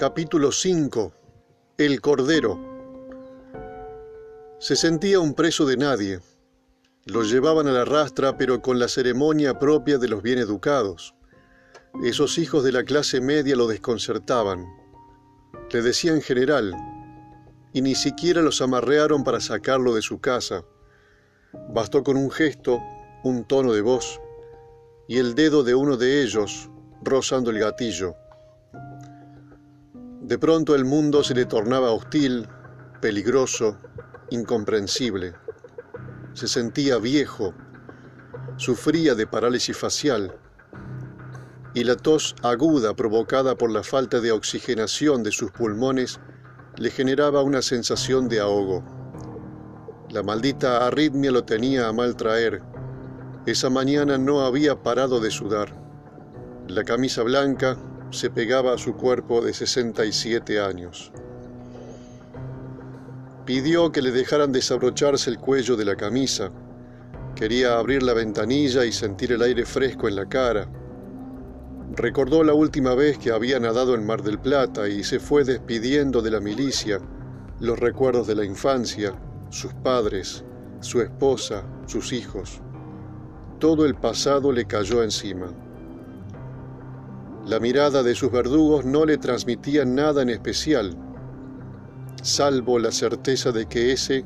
Capítulo 5 El Cordero Se sentía un preso de nadie. Lo llevaban a la rastra, pero con la ceremonia propia de los bien educados. Esos hijos de la clase media lo desconcertaban. Le decían general, y ni siquiera los amarrearon para sacarlo de su casa. Bastó con un gesto, un tono de voz, y el dedo de uno de ellos rozando el gatillo. De pronto el mundo se le tornaba hostil, peligroso, incomprensible. Se sentía viejo, sufría de parálisis facial y la tos aguda provocada por la falta de oxigenación de sus pulmones le generaba una sensación de ahogo. La maldita arritmia lo tenía a mal traer. Esa mañana no había parado de sudar. La camisa blanca, se pegaba a su cuerpo de 67 años. Pidió que le dejaran desabrocharse el cuello de la camisa. Quería abrir la ventanilla y sentir el aire fresco en la cara. Recordó la última vez que había nadado en Mar del Plata y se fue despidiendo de la milicia, los recuerdos de la infancia, sus padres, su esposa, sus hijos. Todo el pasado le cayó encima. La mirada de sus verdugos no le transmitía nada en especial, salvo la certeza de que ese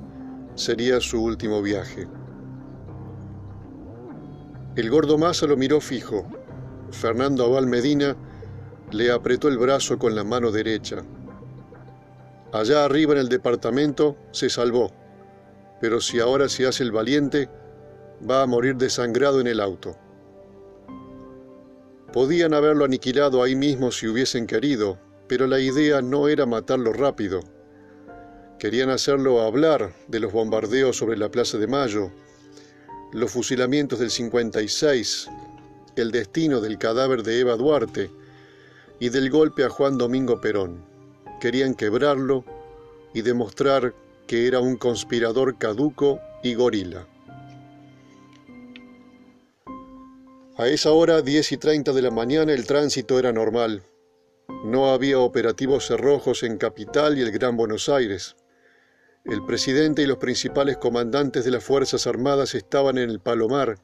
sería su último viaje. El gordo Massa lo miró fijo. Fernando Abal Medina le apretó el brazo con la mano derecha. Allá arriba en el departamento se salvó, pero si ahora se hace el valiente, va a morir desangrado en el auto. Podían haberlo aniquilado ahí mismo si hubiesen querido, pero la idea no era matarlo rápido. Querían hacerlo hablar de los bombardeos sobre la Plaza de Mayo, los fusilamientos del 56, el destino del cadáver de Eva Duarte y del golpe a Juan Domingo Perón. Querían quebrarlo y demostrar que era un conspirador caduco y gorila. A esa hora, 10 y 30 de la mañana, el tránsito era normal. No había operativos cerrojos en Capital y el Gran Buenos Aires. El presidente y los principales comandantes de las Fuerzas Armadas estaban en el Palomar,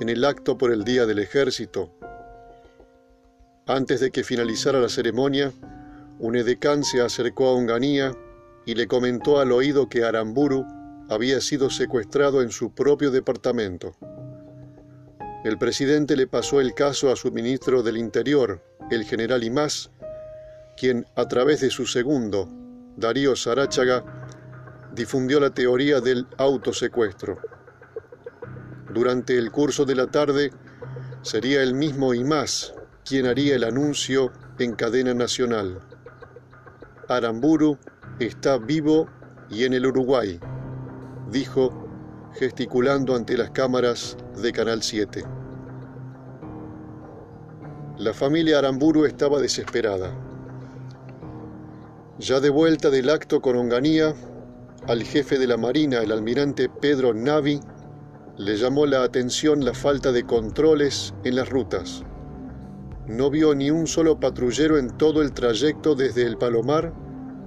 en el acto por el Día del Ejército. Antes de que finalizara la ceremonia, un edecán se acercó a Onganía y le comentó al oído que Aramburu había sido secuestrado en su propio departamento. El presidente le pasó el caso a su ministro del Interior, el general Imás, quien a través de su segundo, Darío Saráchaga, difundió la teoría del autosecuestro. Durante el curso de la tarde sería el mismo Imás quien haría el anuncio en cadena nacional. Aramburu está vivo y en el Uruguay, dijo gesticulando ante las cámaras de Canal 7. La familia Aramburu estaba desesperada. Ya de vuelta del acto con Onganía, al jefe de la Marina, el almirante Pedro Navi, le llamó la atención la falta de controles en las rutas. No vio ni un solo patrullero en todo el trayecto desde el Palomar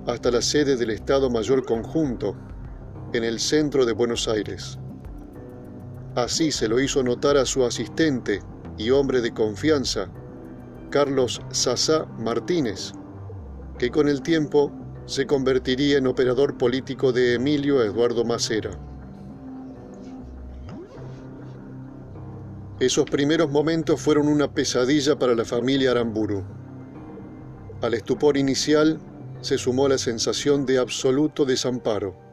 hasta la sede del Estado Mayor Conjunto, en el centro de Buenos Aires. Así se lo hizo notar a su asistente y hombre de confianza, Carlos Sasá Martínez, que con el tiempo se convertiría en operador político de Emilio Eduardo Macera. Esos primeros momentos fueron una pesadilla para la familia Aramburu. Al estupor inicial se sumó la sensación de absoluto desamparo.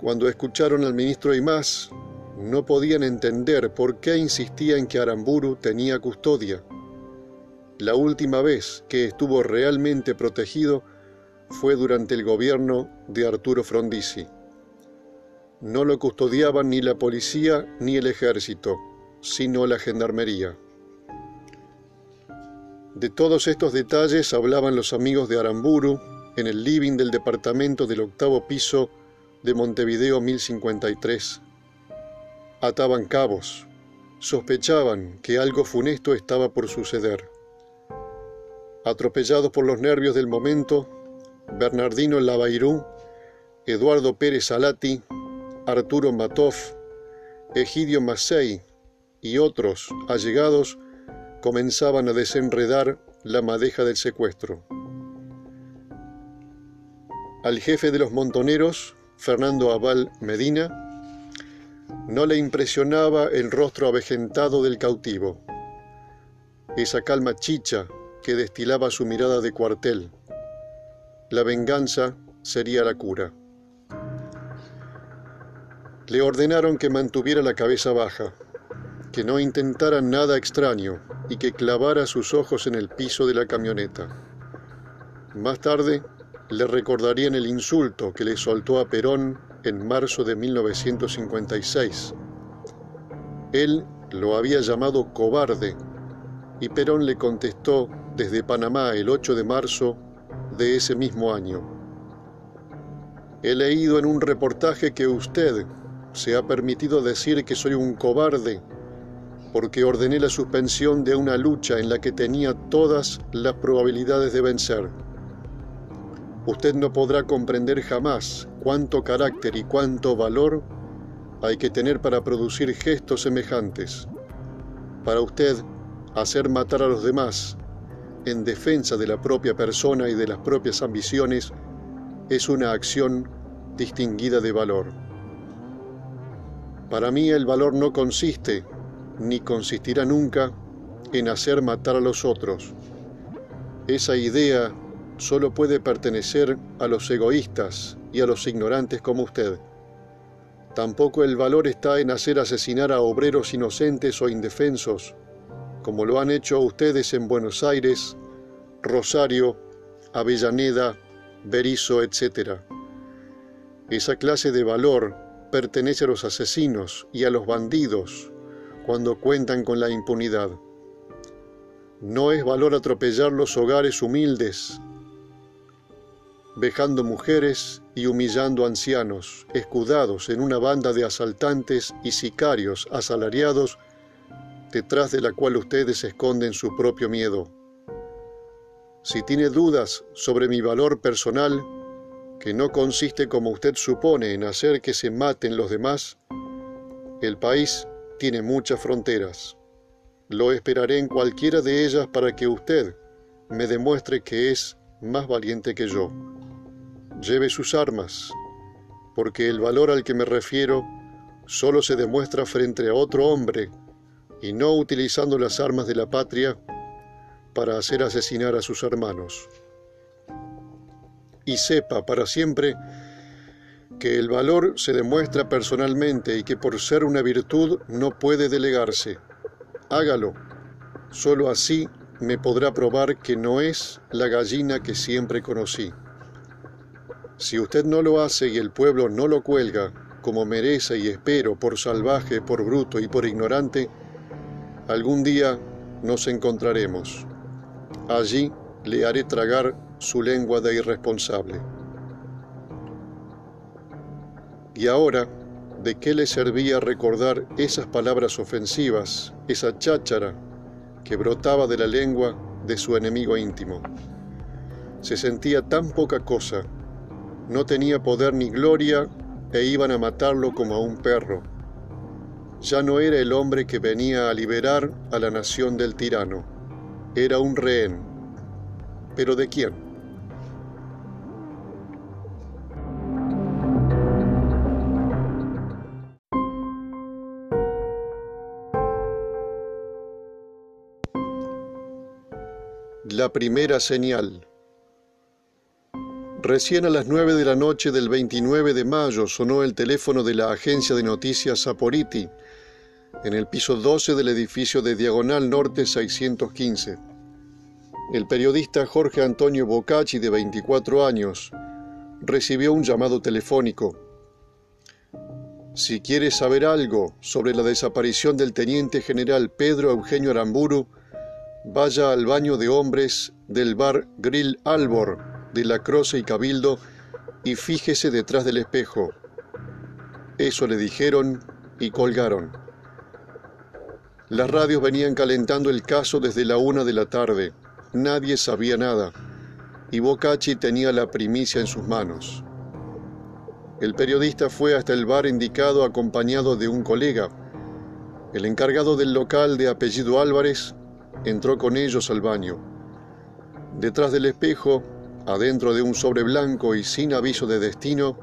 Cuando escucharon al ministro Imás, no podían entender por qué insistía en que Aramburu tenía custodia. La última vez que estuvo realmente protegido fue durante el gobierno de Arturo Frondizi. No lo custodiaban ni la policía ni el ejército, sino la gendarmería. De todos estos detalles hablaban los amigos de Aramburu en el living del departamento del octavo piso de Montevideo 1053. Ataban cabos, sospechaban que algo funesto estaba por suceder. Atropellados por los nervios del momento, Bernardino Lavairú, Eduardo Pérez Alati, Arturo Matov, Egidio Massey y otros allegados comenzaban a desenredar la madeja del secuestro. Al jefe de los montoneros, Fernando Aval Medina, no le impresionaba el rostro avejentado del cautivo, esa calma chicha que destilaba su mirada de cuartel. La venganza sería la cura. Le ordenaron que mantuviera la cabeza baja, que no intentara nada extraño y que clavara sus ojos en el piso de la camioneta. Más tarde le recordarían el insulto que le soltó a Perón en marzo de 1956. Él lo había llamado cobarde y Perón le contestó desde Panamá el 8 de marzo de ese mismo año. He leído en un reportaje que usted, se ha permitido decir que soy un cobarde porque ordené la suspensión de una lucha en la que tenía todas las probabilidades de vencer. Usted no podrá comprender jamás cuánto carácter y cuánto valor hay que tener para producir gestos semejantes. Para usted, hacer matar a los demás en defensa de la propia persona y de las propias ambiciones es una acción distinguida de valor. Para mí el valor no consiste, ni consistirá nunca, en hacer matar a los otros. Esa idea solo puede pertenecer a los egoístas y a los ignorantes como usted. Tampoco el valor está en hacer asesinar a obreros inocentes o indefensos, como lo han hecho ustedes en Buenos Aires, Rosario, Avellaneda, Berizo, etc. Esa clase de valor pertenece a los asesinos y a los bandidos cuando cuentan con la impunidad. No es valor atropellar los hogares humildes, vejando mujeres y humillando ancianos, escudados en una banda de asaltantes y sicarios asalariados, detrás de la cual ustedes esconden su propio miedo. Si tiene dudas sobre mi valor personal, que no consiste como usted supone en hacer que se maten los demás, el país tiene muchas fronteras. Lo esperaré en cualquiera de ellas para que usted me demuestre que es más valiente que yo. Lleve sus armas, porque el valor al que me refiero solo se demuestra frente a otro hombre y no utilizando las armas de la patria para hacer asesinar a sus hermanos y sepa para siempre que el valor se demuestra personalmente y que por ser una virtud no puede delegarse. Hágalo. Solo así me podrá probar que no es la gallina que siempre conocí. Si usted no lo hace y el pueblo no lo cuelga, como merece y espero, por salvaje, por bruto y por ignorante, algún día nos encontraremos. Allí le haré tragar su lengua de irresponsable. Y ahora, ¿de qué le servía recordar esas palabras ofensivas, esa cháchara que brotaba de la lengua de su enemigo íntimo? Se sentía tan poca cosa, no tenía poder ni gloria e iban a matarlo como a un perro. Ya no era el hombre que venía a liberar a la nación del tirano, era un rehén. ¿Pero de quién? La primera señal. Recién a las 9 de la noche del 29 de mayo sonó el teléfono de la agencia de noticias Saporiti, en el piso 12 del edificio de Diagonal Norte 615. El periodista Jorge Antonio Bocacci, de 24 años, recibió un llamado telefónico. Si quiere saber algo sobre la desaparición del teniente general Pedro Eugenio Aramburu, vaya al baño de hombres del bar Grill Albor de la Croce y Cabildo y fíjese detrás del espejo. Eso le dijeron y colgaron. Las radios venían calentando el caso desde la una de la tarde. nadie sabía nada y Bocacci tenía la primicia en sus manos. El periodista fue hasta el bar indicado acompañado de un colega. El encargado del local de apellido Álvarez entró con ellos al baño. Detrás del espejo, adentro de un sobre blanco y sin aviso de destino,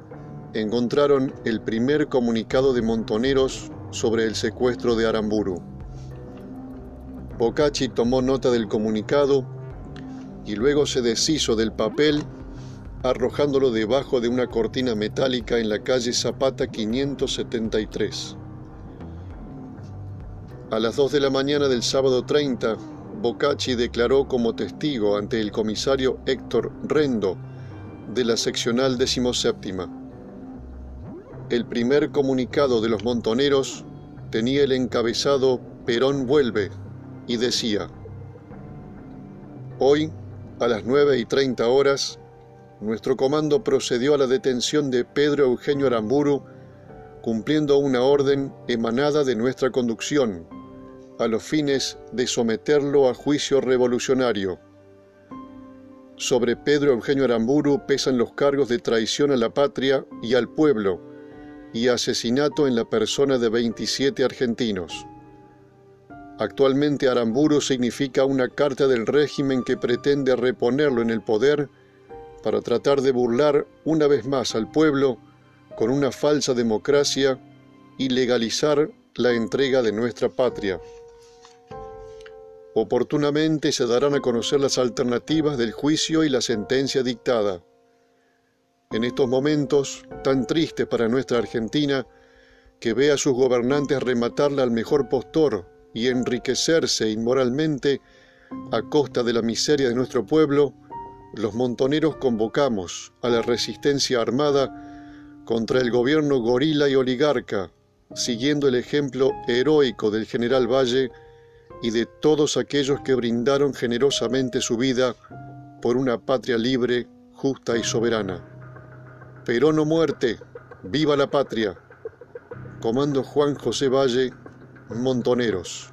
encontraron el primer comunicado de Montoneros sobre el secuestro de Aramburu. Bocacci tomó nota del comunicado y luego se deshizo del papel arrojándolo debajo de una cortina metálica en la calle Zapata 573. A las 2 de la mañana del sábado 30, Bocacci declaró como testigo ante el comisario Héctor Rendo de la seccional 17. El primer comunicado de los montoneros tenía el encabezado Perón vuelve y decía, Hoy, a las 9 y 30 horas, nuestro comando procedió a la detención de Pedro Eugenio Aramburu, cumpliendo una orden emanada de nuestra conducción, a los fines de someterlo a juicio revolucionario. Sobre Pedro Eugenio Aramburu pesan los cargos de traición a la patria y al pueblo y asesinato en la persona de 27 argentinos. Actualmente Aramburu significa una carta del régimen que pretende reponerlo en el poder para tratar de burlar una vez más al pueblo con una falsa democracia y legalizar la entrega de nuestra patria. Oportunamente se darán a conocer las alternativas del juicio y la sentencia dictada. En estos momentos tan tristes para nuestra Argentina, que ve a sus gobernantes rematarla al mejor postor y enriquecerse inmoralmente a costa de la miseria de nuestro pueblo, los montoneros convocamos a la resistencia armada contra el gobierno gorila y oligarca, siguiendo el ejemplo heroico del general Valle y de todos aquellos que brindaron generosamente su vida por una patria libre, justa y soberana. Perón o muerte, viva la patria. Comando Juan José Valle, Montoneros.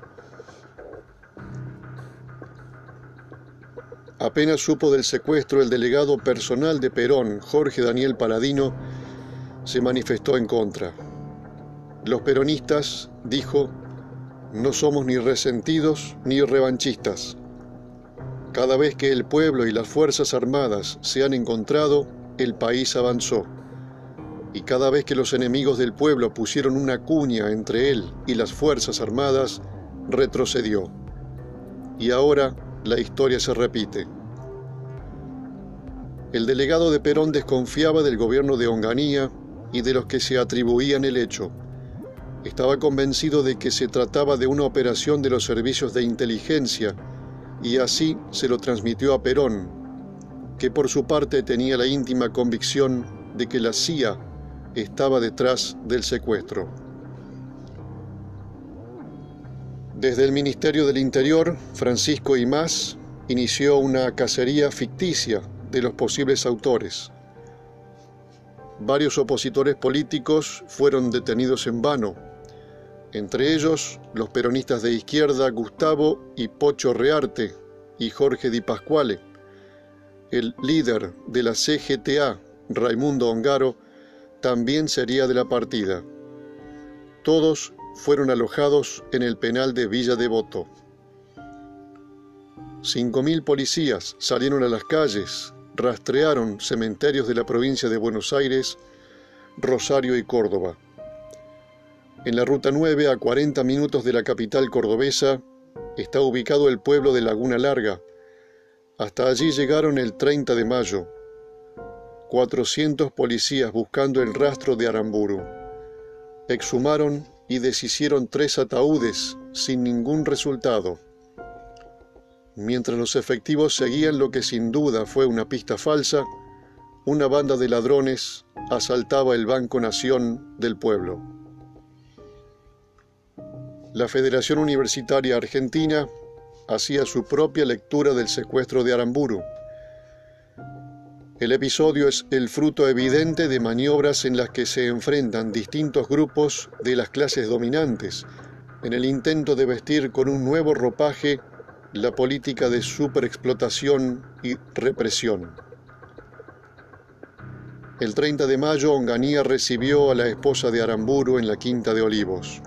Apenas supo del secuestro el delegado personal de Perón, Jorge Daniel Paladino, se manifestó en contra. Los peronistas, dijo, no somos ni resentidos ni revanchistas. Cada vez que el pueblo y las Fuerzas Armadas se han encontrado, el país avanzó. Y cada vez que los enemigos del pueblo pusieron una cuña entre él y las Fuerzas Armadas, retrocedió. Y ahora la historia se repite. El delegado de Perón desconfiaba del gobierno de Onganía y de los que se atribuían el hecho. Estaba convencido de que se trataba de una operación de los servicios de inteligencia y así se lo transmitió a Perón, que por su parte tenía la íntima convicción de que la CIA estaba detrás del secuestro. Desde el Ministerio del Interior, Francisco Imás inició una cacería ficticia de los posibles autores. Varios opositores políticos fueron detenidos en vano, entre ellos los peronistas de izquierda Gustavo y Pocho Rearte y Jorge Di Pasquale. El líder de la CGTA, Raimundo Ongaro, también sería de la partida. Todos fueron alojados en el penal de Villa Devoto. Cinco mil policías salieron a las calles, rastrearon cementerios de la provincia de Buenos Aires, Rosario y Córdoba. En la Ruta 9, a 40 minutos de la capital cordobesa, está ubicado el pueblo de Laguna Larga. Hasta allí llegaron el 30 de mayo. 400 policías buscando el rastro de Aramburu. Exhumaron y deshicieron tres ataúdes sin ningún resultado. Mientras los efectivos seguían lo que sin duda fue una pista falsa, una banda de ladrones asaltaba el Banco Nación del pueblo. La Federación Universitaria Argentina hacía su propia lectura del secuestro de Aramburu el episodio es el fruto evidente de maniobras en las que se enfrentan distintos grupos de las clases dominantes en el intento de vestir con un nuevo ropaje la política de superexplotación y represión. El 30 de mayo, Onganía recibió a la esposa de Aramburu en la Quinta de Olivos.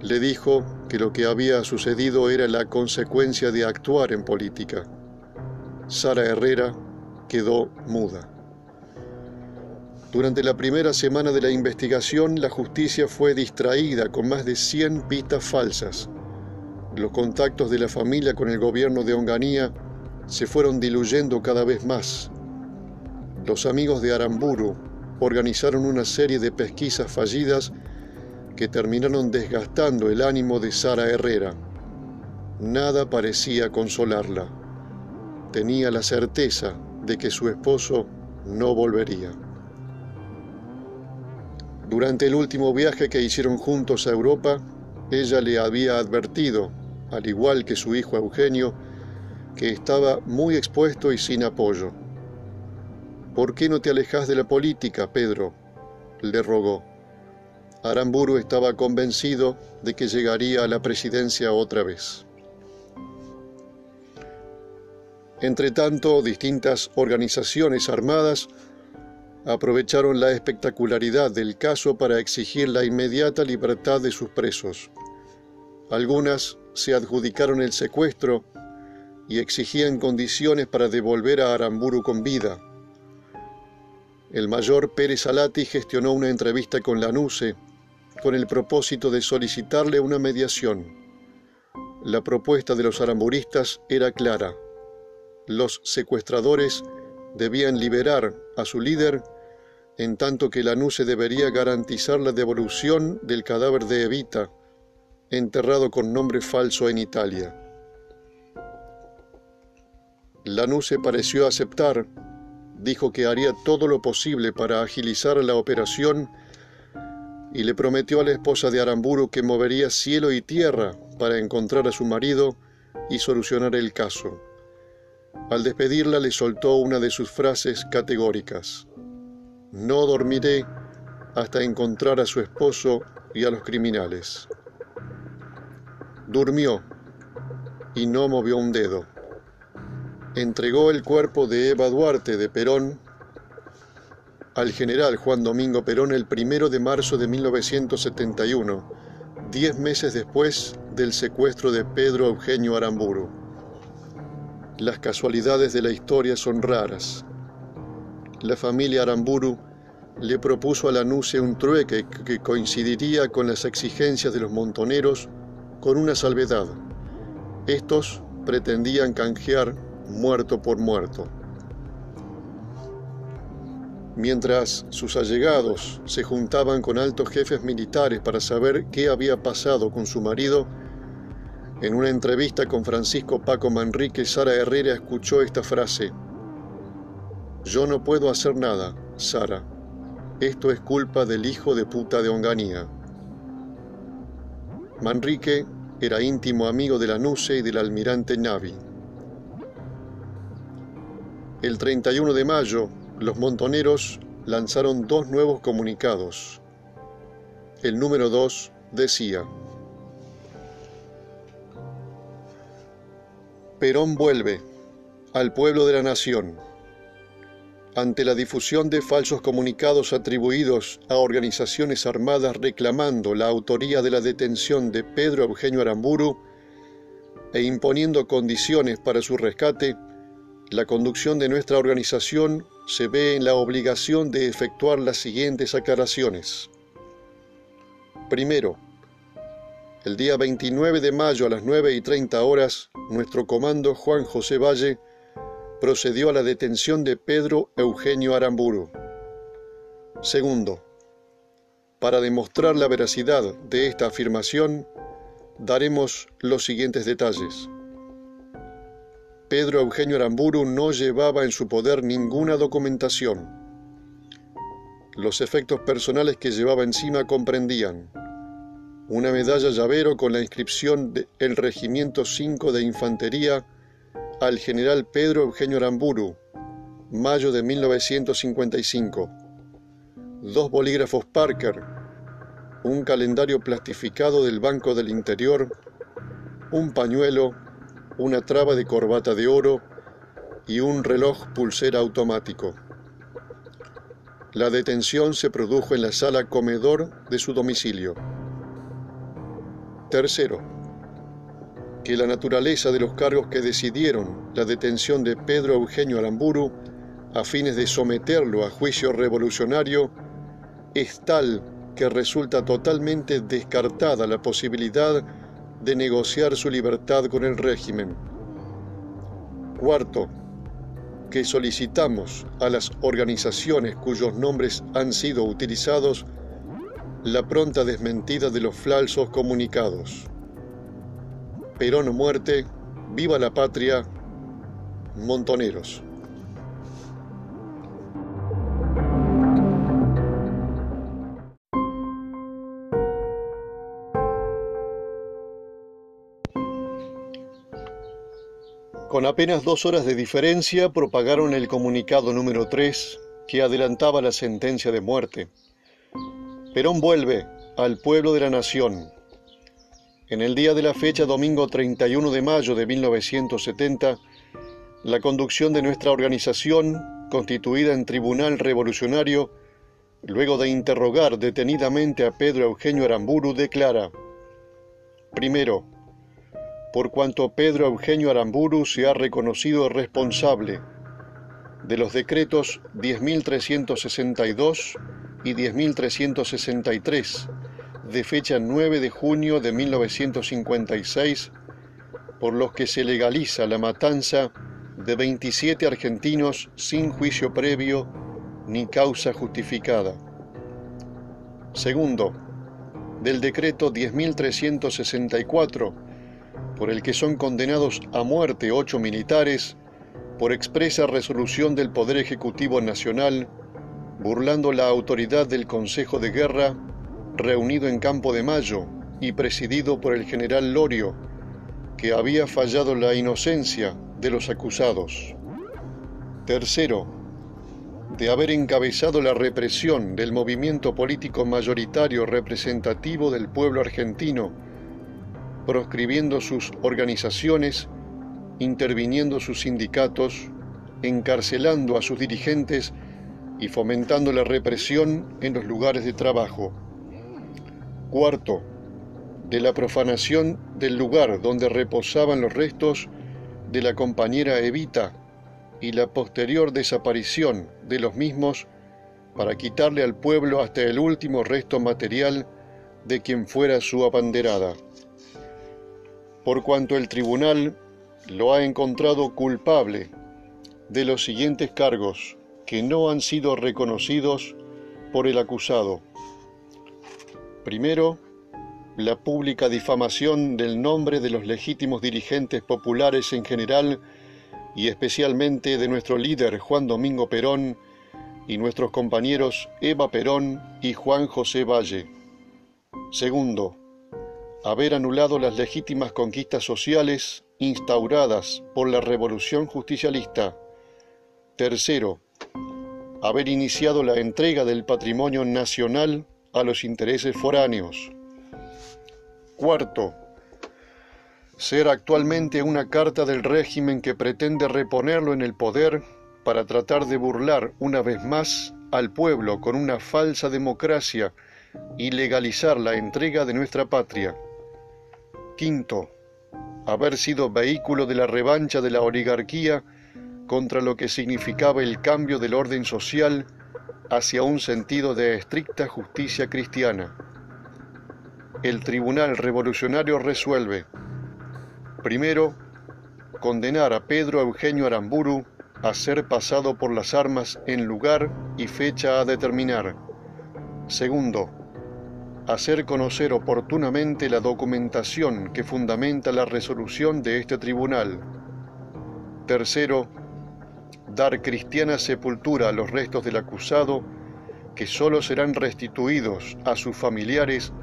Le dijo que lo que había sucedido era la consecuencia de actuar en política. Sara Herrera quedó muda. Durante la primera semana de la investigación, la justicia fue distraída con más de 100 pistas falsas. Los contactos de la familia con el gobierno de Onganía se fueron diluyendo cada vez más los amigos de Aramburu organizaron una serie de pesquisas fallidas que terminaron desgastando el ánimo de Sara Herrera. Nada parecía consolarla. Tenía la certeza de que su esposo no volvería. Durante el último viaje que hicieron juntos a Europa, ella le había advertido, al igual que su hijo Eugenio, que estaba muy expuesto y sin apoyo. ¿Por qué no te alejas de la política, Pedro? le rogó. Aramburu estaba convencido de que llegaría a la presidencia otra vez. Entretanto, distintas organizaciones armadas aprovecharon la espectacularidad del caso para exigir la inmediata libertad de sus presos. Algunas se adjudicaron el secuestro y exigían condiciones para devolver a Aramburu con vida el mayor Pérez Alati gestionó una entrevista con Lanuse con el propósito de solicitarle una mediación. La propuesta de los aramburistas era clara. Los secuestradores debían liberar a su líder en tanto que Lanuse debería garantizar la devolución del cadáver de Evita, enterrado con nombre falso en Italia. Lanuse pareció aceptar dijo que haría todo lo posible para agilizar la operación y le prometió a la esposa de Aramburu que movería cielo y tierra para encontrar a su marido y solucionar el caso. Al despedirla le soltó una de sus frases categóricas. No dormiré hasta encontrar a su esposo y a los criminales. Durmió y no movió un dedo entregó el cuerpo de Eva Duarte de Perón al general Juan Domingo Perón el primero de marzo de 1971, diez meses después del secuestro de Pedro Eugenio Aramburu. Las casualidades de la historia son raras. La familia Aramburu le propuso a Lanuse un trueque que coincidiría con las exigencias de los montoneros con una salvedad. Estos pretendían canjear muerto por muerto. Mientras sus allegados se juntaban con altos jefes militares para saber qué había pasado con su marido, en una entrevista con Francisco Paco Manrique, Sara Herrera escuchó esta frase. Yo no puedo hacer nada, Sara. Esto es culpa del hijo de puta de Onganía. Manrique era íntimo amigo de la Nuce y del almirante Navi. El 31 de mayo, los montoneros lanzaron dos nuevos comunicados. El número 2 decía, Perón vuelve al pueblo de la nación. Ante la difusión de falsos comunicados atribuidos a organizaciones armadas reclamando la autoría de la detención de Pedro Eugenio Aramburu e imponiendo condiciones para su rescate, la conducción de nuestra organización se ve en la obligación de efectuar las siguientes aclaraciones. Primero, el día 29 de mayo a las 9 y 30 horas, nuestro comando Juan José Valle procedió a la detención de Pedro Eugenio Aramburu. Segundo, para demostrar la veracidad de esta afirmación, daremos los siguientes detalles. Pedro Eugenio Aramburu no llevaba en su poder ninguna documentación. Los efectos personales que llevaba encima comprendían una medalla llavero con la inscripción del Regimiento 5 de Infantería al general Pedro Eugenio Aramburu, mayo de 1955, dos bolígrafos Parker, un calendario plastificado del Banco del Interior, un pañuelo una traba de corbata de oro y un reloj pulsera automático. La detención se produjo en la sala comedor de su domicilio. Tercero, que la naturaleza de los cargos que decidieron la detención de Pedro Eugenio Aramburu a fines de someterlo a juicio revolucionario es tal que resulta totalmente descartada la posibilidad de negociar su libertad con el régimen. Cuarto, que solicitamos a las organizaciones cuyos nombres han sido utilizados la pronta desmentida de los falsos comunicados. Perón muerte, viva la patria, montoneros. Con apenas dos horas de diferencia propagaron el comunicado número 3 que adelantaba la sentencia de muerte. Perón vuelve al pueblo de la nación. En el día de la fecha, domingo 31 de mayo de 1970, la conducción de nuestra organización, constituida en Tribunal Revolucionario, luego de interrogar detenidamente a Pedro Eugenio Aramburu, declara, primero, por cuanto Pedro Eugenio Aramburu se ha reconocido responsable de los decretos 10.362 y 10.363 de fecha 9 de junio de 1956, por los que se legaliza la matanza de 27 argentinos sin juicio previo ni causa justificada. Segundo, del decreto 10.364 por el que son condenados a muerte ocho militares por expresa resolución del Poder Ejecutivo Nacional, burlando la autoridad del Consejo de Guerra, reunido en Campo de Mayo y presidido por el general Lorio, que había fallado la inocencia de los acusados. Tercero, de haber encabezado la represión del movimiento político mayoritario representativo del pueblo argentino, proscribiendo sus organizaciones, interviniendo sus sindicatos, encarcelando a sus dirigentes y fomentando la represión en los lugares de trabajo. Cuarto, de la profanación del lugar donde reposaban los restos de la compañera Evita y la posterior desaparición de los mismos para quitarle al pueblo hasta el último resto material de quien fuera su abanderada por cuanto el tribunal lo ha encontrado culpable de los siguientes cargos que no han sido reconocidos por el acusado. Primero, la pública difamación del nombre de los legítimos dirigentes populares en general y especialmente de nuestro líder Juan Domingo Perón y nuestros compañeros Eva Perón y Juan José Valle. Segundo, haber anulado las legítimas conquistas sociales instauradas por la revolución justicialista. Tercero, haber iniciado la entrega del patrimonio nacional a los intereses foráneos. Cuarto, ser actualmente una carta del régimen que pretende reponerlo en el poder para tratar de burlar una vez más al pueblo con una falsa democracia y legalizar la entrega de nuestra patria. Quinto, haber sido vehículo de la revancha de la oligarquía contra lo que significaba el cambio del orden social hacia un sentido de estricta justicia cristiana. El Tribunal Revolucionario resuelve, primero, condenar a Pedro Eugenio Aramburu a ser pasado por las armas en lugar y fecha a determinar. Segundo, hacer conocer oportunamente la documentación que fundamenta la resolución de este tribunal. Tercero, dar cristiana sepultura a los restos del acusado, que sólo serán restituidos a sus familiares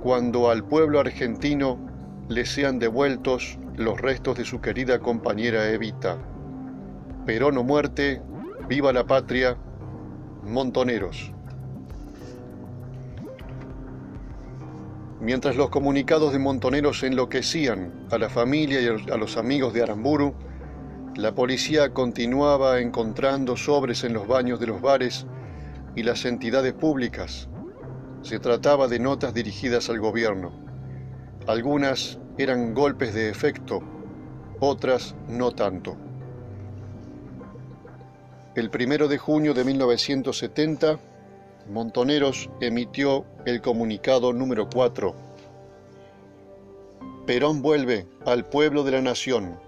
cuando al pueblo argentino le sean devueltos los restos de su querida compañera Evita. Perón o muerte, viva la patria, montoneros. Mientras los comunicados de Montoneros enloquecían a la familia y a los amigos de Aramburu, la policía continuaba encontrando sobres en los baños de los bares y las entidades públicas. Se trataba de notas dirigidas al gobierno. Algunas eran golpes de efecto, otras no tanto. El primero de junio de 1970, Montoneros emitió el comunicado número 4. Perón vuelve al pueblo de la nación.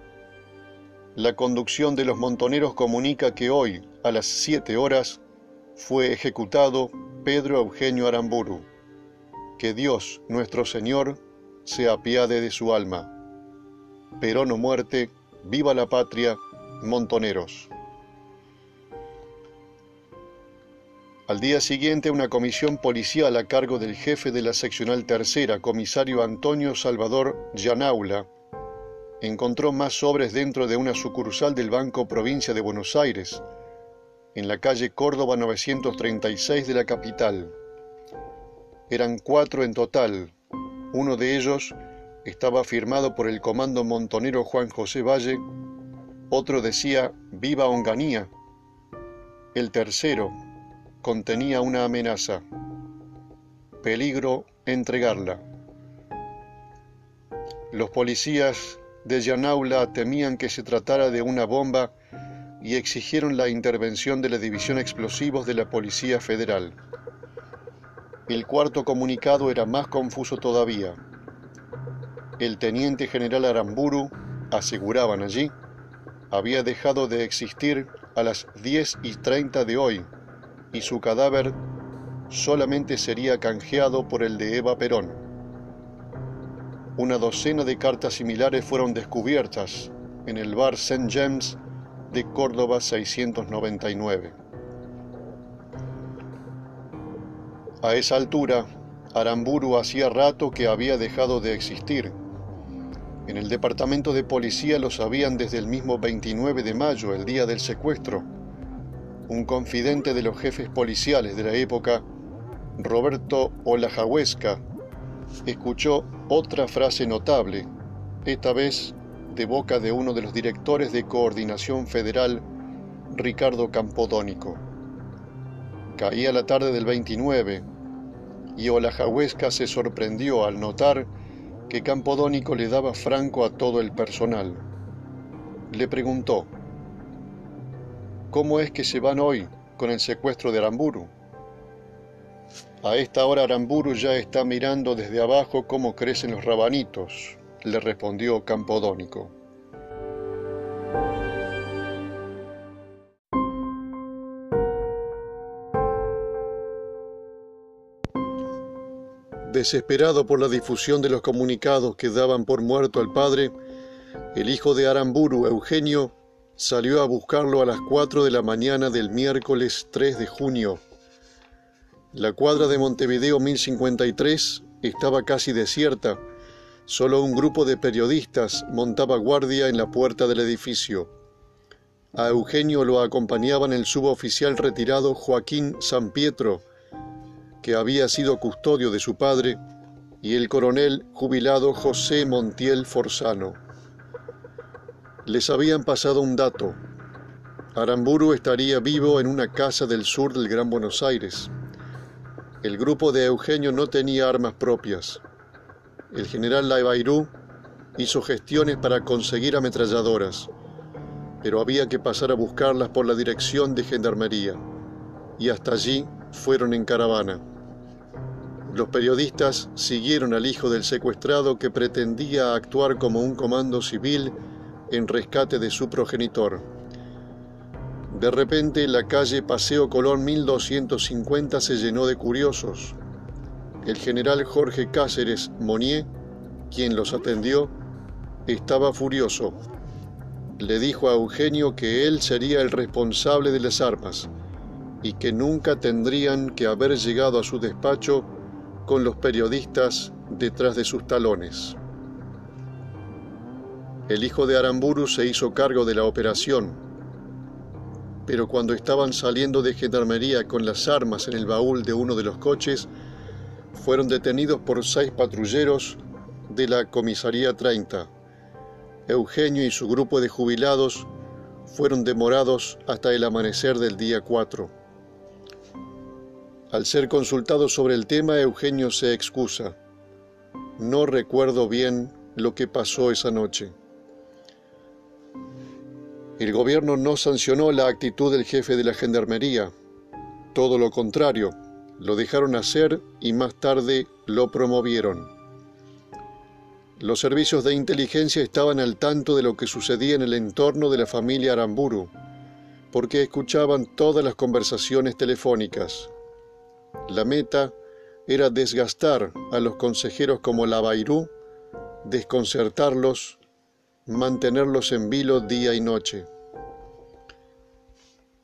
La conducción de los montoneros comunica que hoy, a las 7 horas, fue ejecutado Pedro Eugenio Aramburu. Que Dios, nuestro Señor, se apiade de su alma. Perón o muerte, viva la patria, montoneros. Al día siguiente, una comisión policial a cargo del jefe de la seccional tercera, comisario Antonio Salvador Llanaula, encontró más sobres dentro de una sucursal del Banco Provincia de Buenos Aires, en la calle Córdoba 936 de la capital. Eran cuatro en total. Uno de ellos estaba firmado por el comando montonero Juan José Valle, otro decía Viva Onganía, el tercero, contenía una amenaza. Peligro entregarla. Los policías de Yanaula temían que se tratara de una bomba y exigieron la intervención de la División Explosivos de la Policía Federal. El cuarto comunicado era más confuso todavía. El teniente general Aramburu, aseguraban allí, había dejado de existir a las 10 y 30 de hoy y su cadáver solamente sería canjeado por el de Eva Perón. Una docena de cartas similares fueron descubiertas en el bar St. James de Córdoba 699. A esa altura, Aramburu hacía rato que había dejado de existir. En el departamento de policía lo sabían desde el mismo 29 de mayo, el día del secuestro un confidente de los jefes policiales de la época, Roberto Olajahuesca, escuchó otra frase notable, esta vez de boca de uno de los directores de Coordinación Federal, Ricardo Campodónico. Caía la tarde del 29 y Olajahuesca se sorprendió al notar que Campodónico le daba franco a todo el personal. Le preguntó, ¿Cómo es que se van hoy con el secuestro de Aramburu? A esta hora Aramburu ya está mirando desde abajo cómo crecen los rabanitos, le respondió Campodónico. Desesperado por la difusión de los comunicados que daban por muerto al padre, el hijo de Aramburu, Eugenio, salió a buscarlo a las 4 de la mañana del miércoles 3 de junio. La cuadra de Montevideo 1053 estaba casi desierta. Solo un grupo de periodistas montaba guardia en la puerta del edificio. A Eugenio lo acompañaban el suboficial retirado Joaquín San Pietro, que había sido custodio de su padre, y el coronel jubilado José Montiel Forzano les habían pasado un dato. Aramburu estaría vivo en una casa del sur del Gran Buenos Aires. El grupo de Eugenio no tenía armas propias. El general Laibairú hizo gestiones para conseguir ametralladoras, pero había que pasar a buscarlas por la dirección de Gendarmería, y hasta allí fueron en caravana. Los periodistas siguieron al hijo del secuestrado que pretendía actuar como un comando civil en rescate de su progenitor. De repente la calle Paseo Colón 1250 se llenó de curiosos. El general Jorge Cáceres Monier, quien los atendió, estaba furioso. Le dijo a Eugenio que él sería el responsable de las armas y que nunca tendrían que haber llegado a su despacho con los periodistas detrás de sus talones. El hijo de Aramburu se hizo cargo de la operación, pero cuando estaban saliendo de gendarmería con las armas en el baúl de uno de los coches, fueron detenidos por seis patrulleros de la Comisaría 30. Eugenio y su grupo de jubilados fueron demorados hasta el amanecer del día 4. Al ser consultado sobre el tema, Eugenio se excusa. No recuerdo bien lo que pasó esa noche. El gobierno no sancionó la actitud del jefe de la gendarmería. Todo lo contrario, lo dejaron hacer y más tarde lo promovieron. Los servicios de inteligencia estaban al tanto de lo que sucedía en el entorno de la familia Aramburu, porque escuchaban todas las conversaciones telefónicas. La meta era desgastar a los consejeros como Lavairú, desconcertarlos, mantenerlos en vilo día y noche.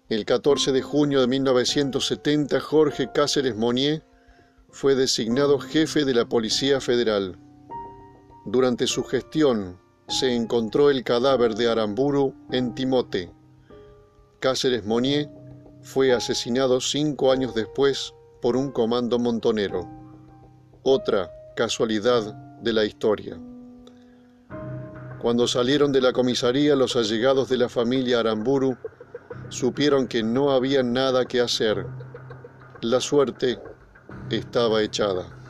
El 14 de junio de 1970, Jorge Cáceres Monier fue designado jefe de la Policía Federal. Durante su gestión se encontró el cadáver de Aramburu en Timote. Cáceres Monier fue asesinado cinco años después por un comando montonero. Otra casualidad de la historia. Cuando salieron de la comisaría los allegados de la familia Aramburu supieron que no había nada que hacer. La suerte estaba echada.